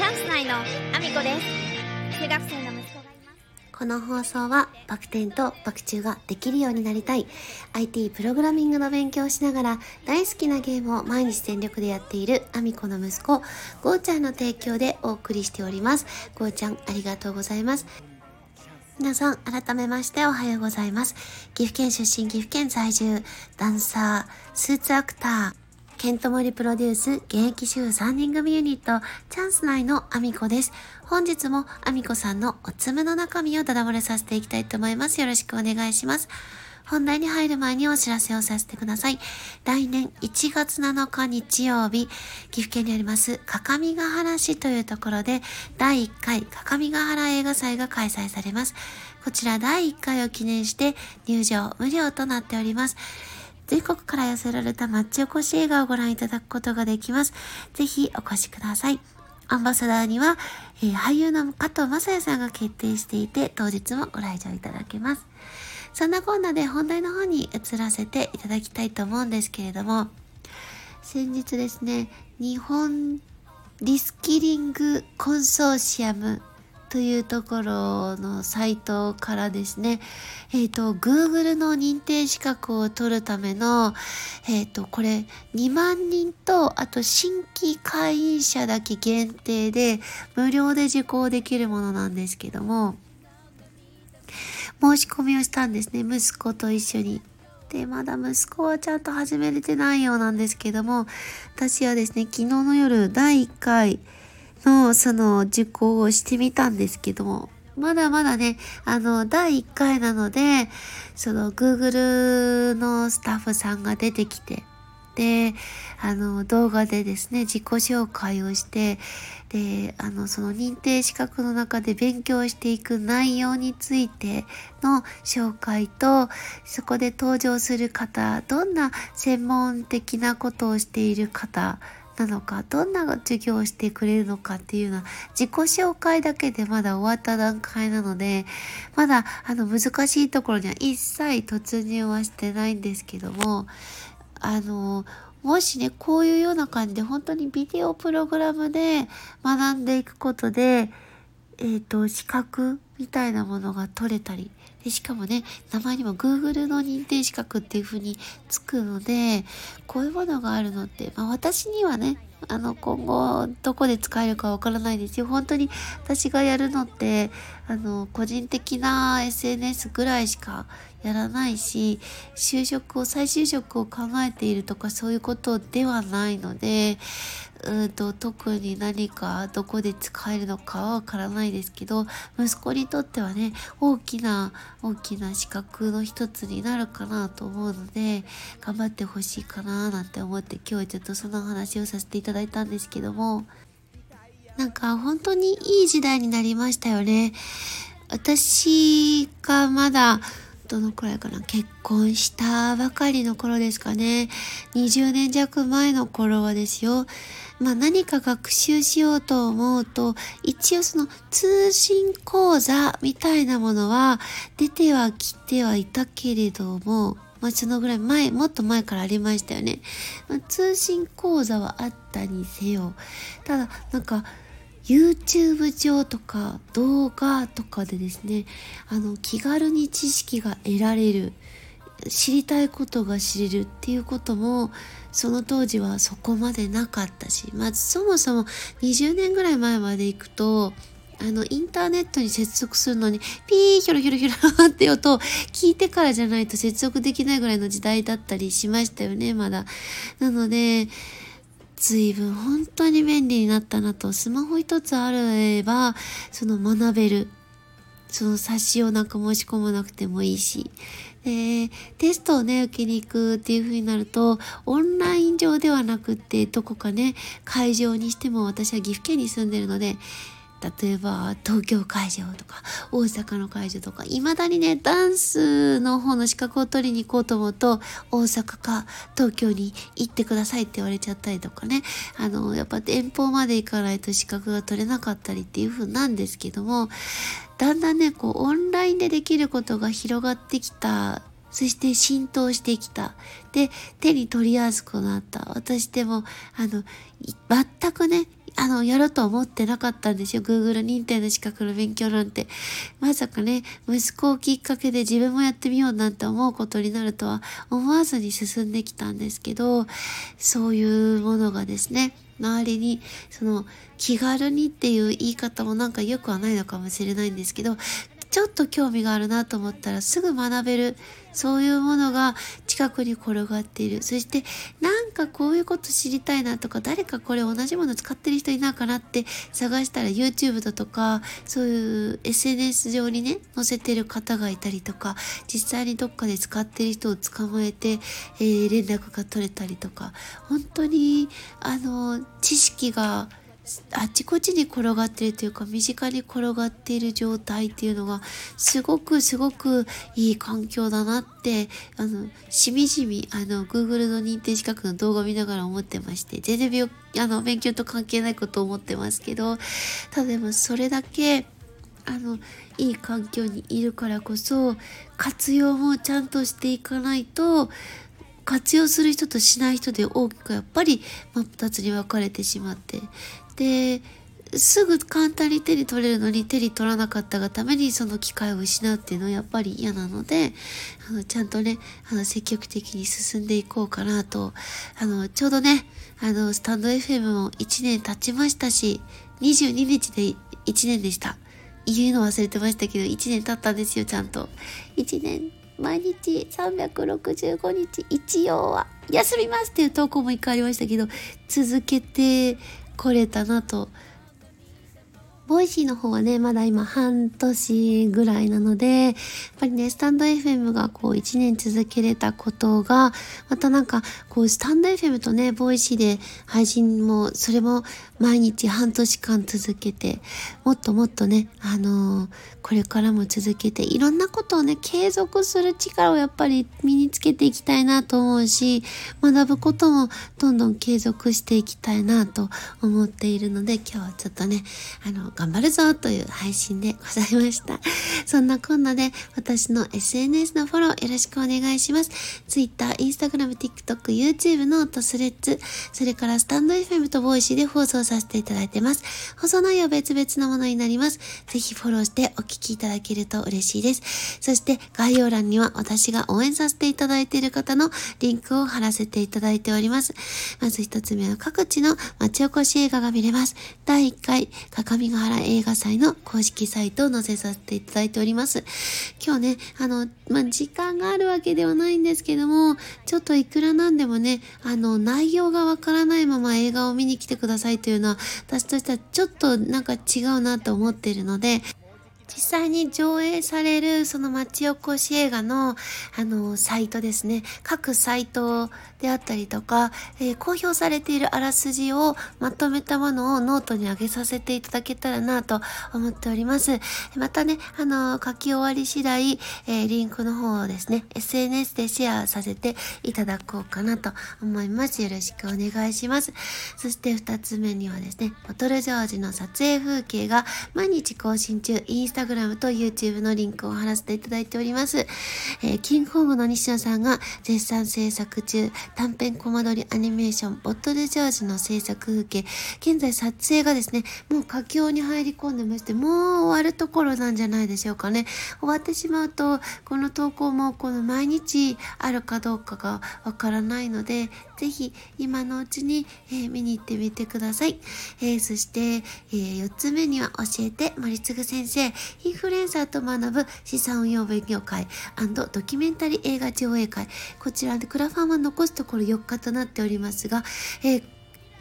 チャンス内のアミコです。中学生の息子がいます。この放送はバク転とバク宙ができるようになりたい。IT プログラミングの勉強をしながら大好きなゲームを毎日全力でやっているアミコの息子ゴーちゃんの提供でお送りしております。ゴーちゃんありがとうございます。皆さん、改めましておはようございます。岐阜県出身、岐阜県在住、ダンサー、スーツアクター、ケントモリプロデュース、現役主婦3人組ユニット、チャンス内のアミコです。本日もアミコさんのおつむの中身をダダ漏れさせていきたいと思います。よろしくお願いします。本題に入る前にお知らせをさせてください。来年1月7日日曜日、岐阜県にあります各務原市というところで、第1回各務原映画祭が開催されます。こちら第1回を記念して入場無料となっております。全国から寄せられた町おこし映画をご覧いただくことができます。ぜひお越しください。アンバサダーには、えー、俳優の加藤正也さんが決定していて、当日もご来場いただけます。そんなこんなで本題の方に移らせていただきたいと思うんですけれども、先日ですね、日本リスキリングコンソーシアムというところのサイトからですね、えっ、ー、と、Google の認定資格を取るための、えっ、ー、と、これ2万人と、あと新規会員者だけ限定で無料で受講できるものなんですけども、申し込みをしたんですね。息子と一緒に。で、まだ息子はちゃんと始めれてないようなんですけども、私はですね、昨日の夜第1回のその受講をしてみたんですけど、まだまだね、あの、第1回なので、その Google のスタッフさんが出てきて、で、あの、動画でですね、自己紹介をして、で、あの、その認定資格の中で勉強していく内容についての紹介と、そこで登場する方、どんな専門的なことをしている方、なのかどんな授業をしてくれるのかっていうのは自己紹介だけでまだ終わった段階なのでまだあの難しいところには一切突入はしてないんですけどもあのもしねこういうような感じで本当にビデオプログラムで学んでいくことでえっ、ー、と資格みたいなものが取れたりでしかもね名前にも Google の認定資格っていう風につくのでこういうものがあるのって、まあ、私にはねあの今後どこで使えるかわからないですよ。本当に私がやるのってあの個人的な SNS ぐらいしかやらないし就職を再就職を考えているとかそういうことではないのでうんと特に何かどこで使えるのかはわからないですけど息子にとってはね大きな大きな資格の一つになるかなと思うので頑張ってほしいかななんて思って今日はちょっとその話をさせていただいたんですけどもなんか本当にいい時代になりましたよね。私がまだどのくらいかな結婚したばかりの頃ですかね20年弱前の頃はですよまあ何か学習しようと思うと一応その通信講座みたいなものは出てはきてはいたけれどもまあそのぐらい前、もっと前からありましたよね。まあ、通信講座はあったにせよ。ただ、なんか、YouTube 上とか動画とかでですねあの気軽に知識が得られる知りたいことが知れるっていうこともその当時はそこまでなかったしまずそもそも20年ぐらい前まで行くとあのインターネットに接続するのにピーヒョロヒョロヒョロって音を聞いてからじゃないと接続できないぐらいの時代だったりしましたよねまだ。なので随分本当に便利になったなと、スマホ一つあれば、その学べる。その冊子をなんか申し込まなくてもいいし。で、テストをね、受けに行くっていう風になると、オンライン上ではなくって、どこかね、会場にしても私は岐阜県に住んでるので、例えば東京会場とか大阪の会場とかいまだにねダンスの方の資格を取りに行こうと思うと大阪か東京に行ってくださいって言われちゃったりとかねあのやっぱ遠方まで行かないと資格が取れなかったりっていう風なんですけどもだんだんねこうオンラインでできることが広がってきたそして浸透してきた。で、手に取りやすくなった。私でも、あの、全くね、あの、やろうと思ってなかったんですよ。Google 認定の資格の勉強なんて。まさかね、息子をきっかけで自分もやってみようなんて思うことになるとは思わずに進んできたんですけど、そういうものがですね、周りに、その、気軽にっていう言い方もなんか良くはないのかもしれないんですけど、ちょっと興味があるなと思ったらすぐ学べる、そういうものが近くに転がっている。そして、なんかこういうこと知りたいなとか、誰かこれ同じもの使ってる人いないかなって探したら YouTube だとか、そういう SNS 上にね、載せてる方がいたりとか、実際にどっかで使ってる人を捕まえて、えー、連絡が取れたりとか、本当に、あの、知識があちこちに転がってるというか身近に転がっている状態っていうのがすごくすごくいい環境だなってあのしみじみあの Google の認定資格の動画を見ながら思ってまして全然あの勉強と関係ないことを思ってますけどただでもそれだけあのいい環境にいるからこそ活用もちゃんとしていかないと活用する人としない人で大きくやっぱり真っ二つに分かれてしまってで、すぐ簡単に手に取れるのに手に取らなかったがためにその機会を失うっていうのはやっぱり嫌なので、あの、ちゃんとね、あの、積極的に進んでいこうかなと、あの、ちょうどね、あの、スタンド FM も1年経ちましたし、22日で1年でした。言うの忘れてましたけど、1年経ったんですよ、ちゃんと。1年、毎日365日、一応は休みますっていう投稿も一回ありましたけど、続けて来れたなと。 Voicy の方はね、まだ今半年ぐらいなので、やっぱりね、スタンド FM がこう1年続けれたことが、またなんか、こうスタンド FM とね、 Voicy で配信も、それも毎日半年間続けて、もっともっとね、あのー、これからも続けて、いろんなことをね、継続する力をやっぱり身につけていきたいなと思うし、学ぶこともどんどん継続していきたいなと思っているので、今日はちょっとね、あの、頑張るぞという配信でございました。そんなこんなで、私の SNS のフォローよろしくお願いします。Twitter、Instagram、TikTok、YouTube のとスレッズ、それからスタンド FM と Voicy で放送させていただいてます。放送内容別々のものになります。ぜひフォローしてお聞きいただけると嬉しいです。そして概要欄には私が応援させていただいている方のリンクを貼らせていただいております。まず一つ目は各地の町おこし映画が見れます。第1回、かかみが原映画祭の公式サイトを載せさせていただいております。今日ね、あの、まあ、時間があるわけではないんですけども、ちょっといくらなんでもね、あの、内容がわからないまま映画を見に来てくださいというのは、私としてはちょっとなんか違うなと思っているので、実際に上映されるその町おこし映画のあのサイトですね。各サイトであったりとか、えー、公表されているあらすじをまとめたものをノートに上げさせていただけたらなと思っております。またねあの書き終わり次第、えー、リンクの方をですね SNS でシェアさせていただこうかなと思います。よろしくお願いします。そして2つ目にはですねボトルジョージの撮影風景が毎日更新中。インスタタグラムと YouTube のリンクを貼らせていただいております。えー、キングホームの西野さんが絶賛制作中、短編コマ撮りアニメーション、ボットルジョージの制作風景、現在撮影がですね、もう佳境に入り込んでまして、もう終わるところなんじゃないでしょうかね。終わってしまうと、この投稿もこの毎日あるかどうかがわからないので、ぜひ今のうちに、えー、見に行ってみてください。えー、そして、えー、4つ目には教えて森次先生、インフルエンサーと学ぶ資産運用勉強会ドキュメンタリー映画上映会。こちらでクラファンは残すところ4日となっておりますが、えー、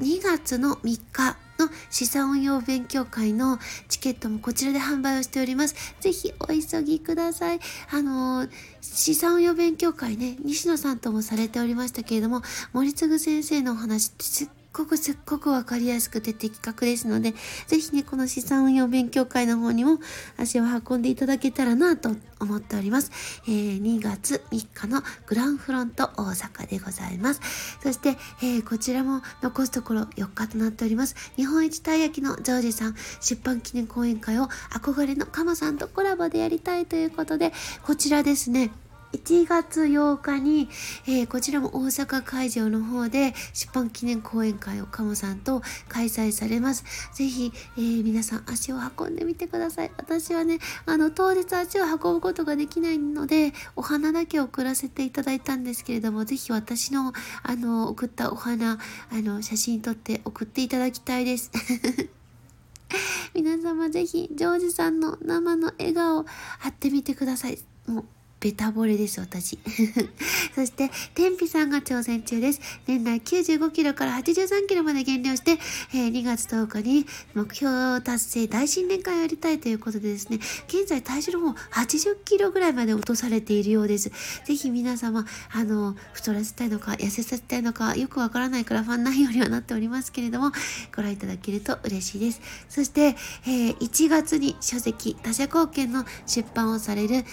2月の3日の資産運用勉強会のチケットもこちらで販売をしております。ぜひお急ぎください。あのー、資産運用勉強会ね、西野さんともされておりましたけれども、森次先生のお話ってごくすっごくわかりやすくて的確ですので、ぜひね、この資産運用勉強会の方にも足を運んでいただけたらなと思っております。えー、2月3日のグランフロント大阪でございます。そして、えー、こちらも残すところ4日となっております。日本一たい焼きのジョージさん出版記念講演会を憧れのカモさんとコラボでやりたいということで、こちらですね、1月8日に、えー、こちらも大阪会場の方で出版記念講演会を鴨さんと開催されます。ぜひ、えー、皆さん足を運んでみてください。私はね、あの、当日足を運ぶことができないので、お花だけ送らせていただいたんですけれども、ぜひ私の、あの、送ったお花、あの、写真撮って送っていただきたいです。皆様ぜひ、ジョージさんの生の笑顔、貼ってみてください。もうベタ惚れです、私。そして、天日さんが挑戦中です。年内95キロから83キロまで減量して、えー、2月10日に目標達成大新年会をやりたいということでですね、現在体重の方80キロぐらいまで落とされているようです。ぜひ皆様、あの、太らせたいのか、痩せさせたいのか、よくわからないクラファン内容にはなっておりますけれども、ご覧いただけると嬉しいです。そして、えー、1月に書籍、他者貢献の出版をされる、え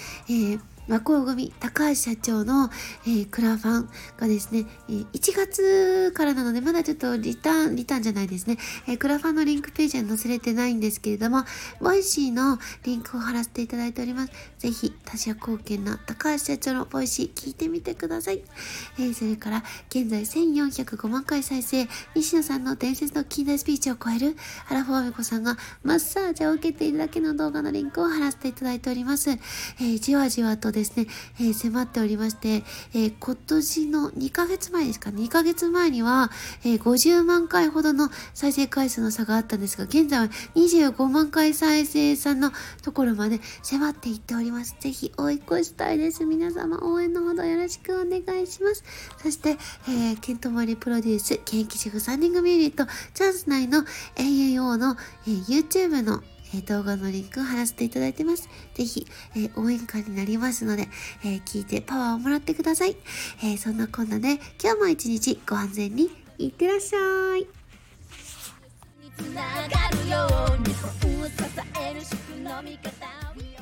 ー和光組高橋社長の、えー、クラファンがですね、えー、1月からなのでまだちょっとリターン、リターンじゃないですね、えー、クラファンのリンクページは載せれてないんですけれども、 Voicy のリンクを貼らせていただいております。ぜひ、他者貢献な高橋社長の Voicy 聞いてみてください。えー、それから、現在1405万回再生、西野さんの伝説の近代スピーチを超える、原フォーメコさんがマッサージを受けているだけの動画のリンクを貼らせていただいております。えー、じわじわとですね、えー、迫っておりまして、えー、今年の2ヶ月前ですか、2ヶ月前には、えー、50万回ほどの再生回数の差があったんですが、現在は25万回再生さんのところまで迫っていっております。ぜひ追い越したいです。皆様応援のほどよろしくお願いします。そして、えー、ケントマリプロデュース、現役主婦3人組ユニット、チャンス内の AAO の、えー、YouTube のえー、動画のリンクを貼らせていただいてます。ぜひ、えー、応援歌になりますので、えー、聞いてパワーをもらってください。えそんなこんなで、今日も一日ご安全にいってらっしゃい。つながるように支えるの味方